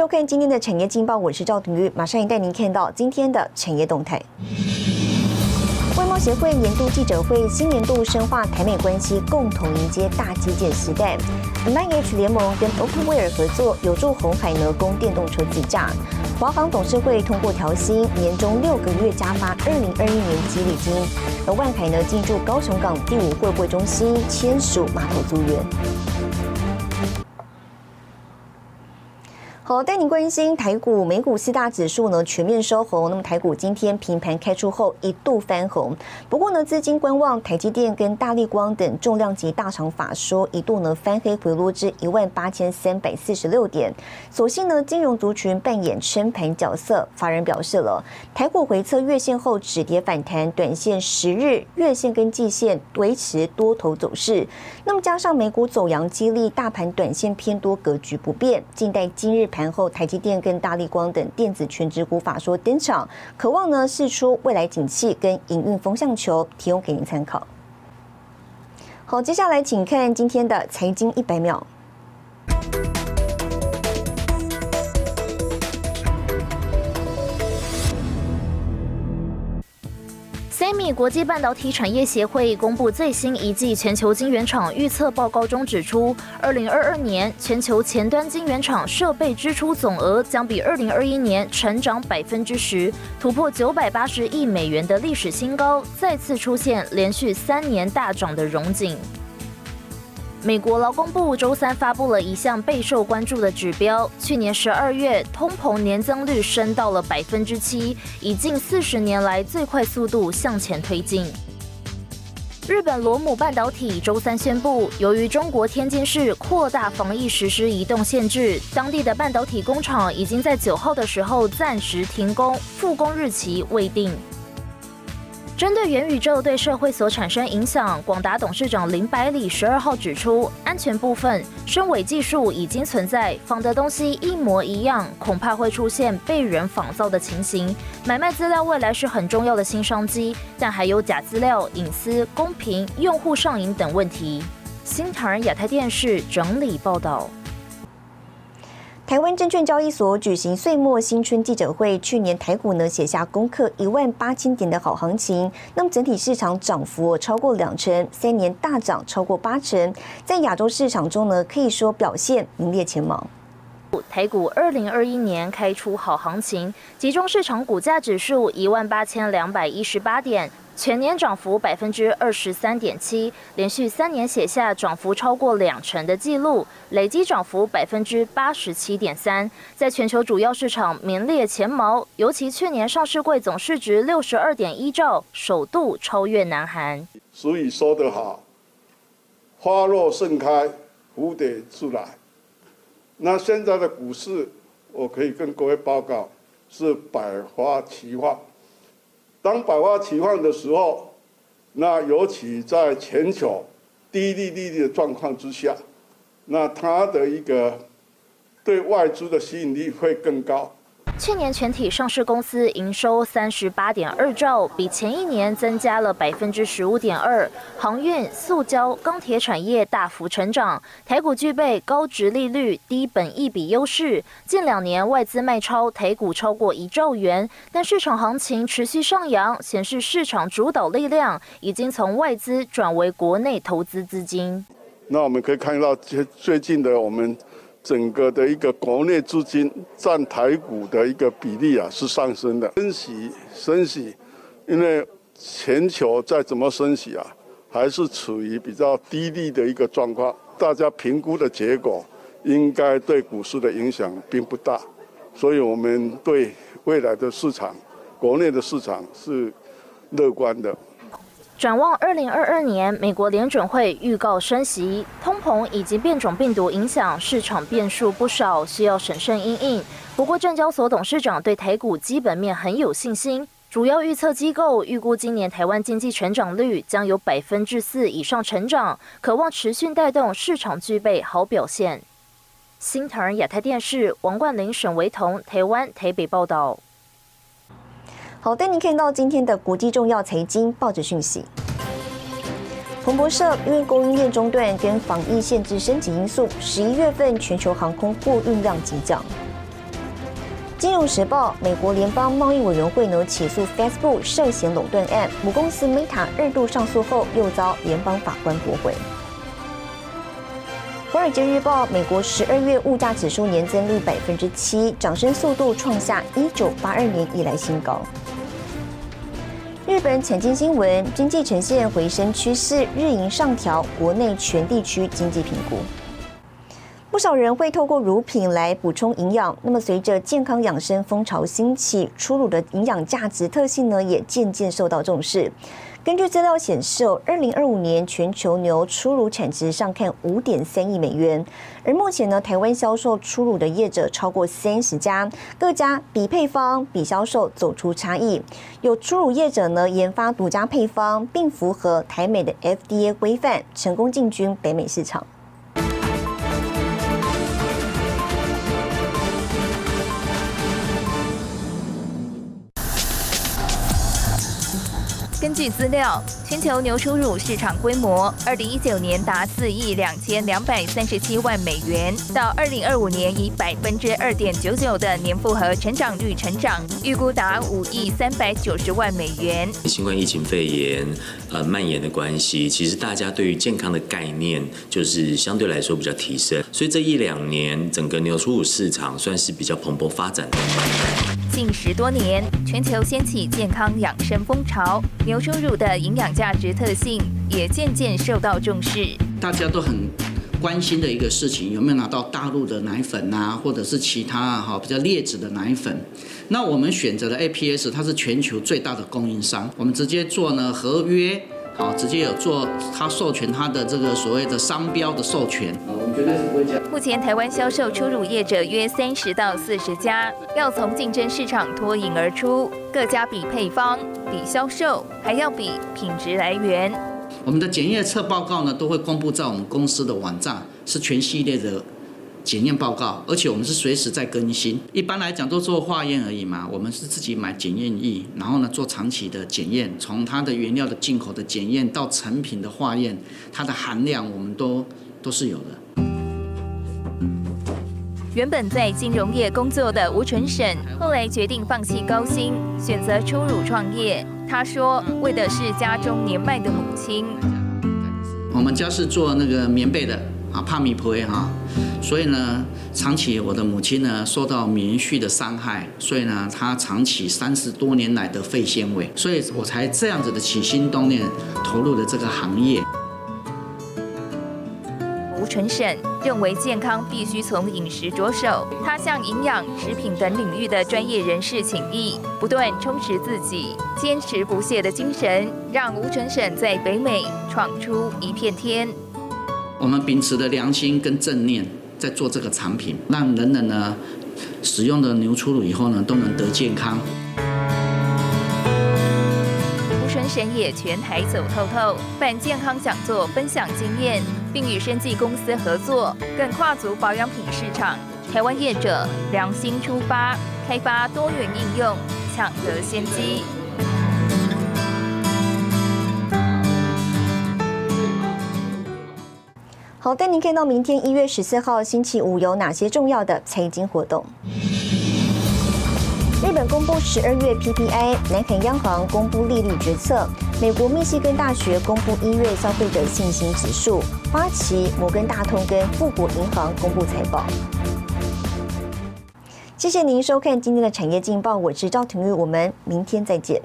收看今天的产业劲报，我是赵廷玉，马上也带您看到今天的产业动态。外贸协会年度记者会，新年度深化台美关系，共同迎接大基建时代。m i H 联盟跟 OpenWare 合作，有助红海呢供电动车自驾。华航董事会通过调薪，年终六个月加发二零二一年激励金。而万海呢进驻高雄港第五货柜中心，签署码头租约。好，带您关心台股、美股四大指数呢全面收红。那么台股今天平盘开出后一度翻红，不过呢资金观望台积电跟大力光等重量级大厂法说，一度呢翻黑回落至一万八千三百四十六点。所幸呢金融族群扮演撑盘角色，法人表示了台股回测月线后止跌反弹，短线十日、月线跟季线维持多头走势。那么加上美股走阳激励，大盘短线偏多格局不变，静待今日盘。然后，台积电跟大力光等电子全职股法说登场，渴望呢试出未来景气跟营运风向球，提供给您参考。好，接下来请看今天的财经一百秒。SEMI 国际半导体产业协会公布最新一季全球晶圆厂预测报告中指出，二零二二年全球前端晶圆厂设备支出总额将比二零二一年成长百分之十，突破九百八十亿美元的历史新高，再次出现连续三年大涨的荣景。美国劳工部周三发布了一项备受关注的指标，去年十二月通膨年增率升到了百分之七，以近四十年来最快速度向前推进。日本罗姆半导体周三宣布，由于中国天津市扩大防疫实施移动限制，当地的半导体工厂已经在九号的时候暂时停工，复工日期未定。针对元宇宙对社会所产生影响，广达董事长林百里十二号指出，安全部分，深伪技术已经存在，仿的东西一模一样，恐怕会出现被人仿造的情形。买卖资料未来是很重要的新商机，但还有假资料、隐私、公平、用户上瘾等问题。新唐人亚太电视整理报道。台湾证券交易所举行岁末新春记者会，去年台股呢写下攻克一万八千点的好行情，那么整体市场涨幅超过两成，三年大涨超过八成，在亚洲市场中呢可以说表现名列前茅。台股二零二一年开出好行情，集中市场股价指数一万八千两百一十八点。全年涨幅百分之二十三点七，连续三年写下涨幅超过两成的纪录，累计涨幅百分之八十七点三，在全球主要市场名列前茅。尤其去年上市柜总市值六十二点一兆，首度超越南韩。所以说得好，花落盛开，蝴蝶自来。那现在的股市，我可以跟各位报告，是百花齐放。当百花齐放的时候，那尤其在全球低利率的状况之下，那它的一个对外资的吸引力会更高。去年全体上市公司营收三十八点二兆，比前一年增加了百分之十五点二。航运、塑胶、钢铁产业大幅成长。台股具备高值利率、低本益比优势。近两年外资卖超台股超过一兆元，但市场行情持续上扬，显示市场主导力量已经从外资转为国内投资资金。那我们可以看到最最近的我们。整个的一个国内资金占台股的一个比例啊是上升的，升息升息，因为全球再怎么升息啊，还是处于比较低利的一个状况，大家评估的结果应该对股市的影响并不大，所以我们对未来的市场，国内的市场是乐观的。展望二零二二年，美国联准会预告升息，通膨以及变种病毒影响市场变数不少，需要审慎应应。不过，证交所董事长对台股基本面很有信心，主要预测机构预估今年台湾经济成长率将有百分之四以上成长，渴望持续带动市场具备好表现。新唐亚太电视王冠林、沈维彤，台湾台北报道。好，带您看到今天的国际重要财经报纸讯息。彭博社因为供应链中断跟防疫限制升级因素，十一月份全球航空货运量急降。金融时报，美国联邦贸易委员会呢起诉 Facebook 涉嫌垄断案，母公司 Meta 二度上诉后又遭联邦法官驳回。华尔街日报，美国十二月物价指数年增率百分之七，涨升速度创下一九八二年以来新高。日本财经新闻，经济呈现回升趋势，日营上调国内全地区经济评估。不少人会透过乳品来补充营养，那么随着健康养生风潮兴起，初乳的营养价值特性呢也渐渐受到重视。根据资料显示，二零二五年全球牛初乳产值上看五点三亿美元，而目前呢，台湾销售初乳的业者超过三十家，各家比配方、比销售走出差异。有初乳业者呢研发独家配方，并符合台美的 FDA 规范，成功进军北美市场。根据资料，全球牛初乳市场规模，二零一九年达四亿两千两百三十七万美元，到二零二五年以百分之二点九九的年复合成长率成长，预估达五亿三百九十万美元。新冠疫情肺炎呃蔓延的关系，其实大家对于健康的概念就是相对来说比较提升，所以这一两年整个牛初乳市场算是比较蓬勃发展的。近十多年，全球掀起健康养生风潮，牛初乳的营养价值特性也渐渐受到重视。大家都很关心的一个事情，有没有拿到大陆的奶粉啊，或者是其他哈比较劣质的奶粉？那我们选择的 APS，它是全球最大的供应商，我们直接做呢合约。好，直接有做他授权他的这个所谓的商标的授权，啊我们绝对是不会这样。目前台湾销售初乳业者约三十到四十家，要从竞争市场脱颖而出，各家比配方、比销售，还要比品质来源。我们的检验测报告呢，都会公布在我们公司的网站，是全系列的。检验报告，而且我们是随时在更新。一般来讲都做化验而已嘛，我们是自己买检验液，然后呢做长期的检验，从它的原料的进口的检验到成品的化验，它的含量我们都都是有的。原本在金融业工作的吴纯沈，后来决定放弃高薪，选择出乳创业。他说，为的是家中年迈的母亲。我们家是做那个棉被的。啊，帕米婆哈，所以呢，长期我的母亲呢受到棉絮的伤害，所以呢，她长期三十多年来的肺纤维，所以我才这样子的起心动念投入了这个行业。吴纯省认为健康必须从饮食着手，他向营养、食品等领域的专业人士请益，不断充实自己，坚持不懈的精神，让吴纯省在北美闯出一片天。我们秉持的良心跟正念，在做这个产品，让人人呢使用的牛初乳以后呢，都能得健康。吴春神也全台走透透，办健康讲座，分享经验，并与生技公司合作，更跨足保养品市场。台湾业者良心出发，开发多元应用，抢得先机。好，带您看到明天一月十四号星期五有哪些重要的财经活动。日本公布十二月 PPI，南韩央行公布利率决策，美国密西根大学公布一月消费者信心指数，花旗、摩根大通跟富国银行公布财报。谢谢您收看今天的产业劲报，我是赵廷玉，我们明天再见。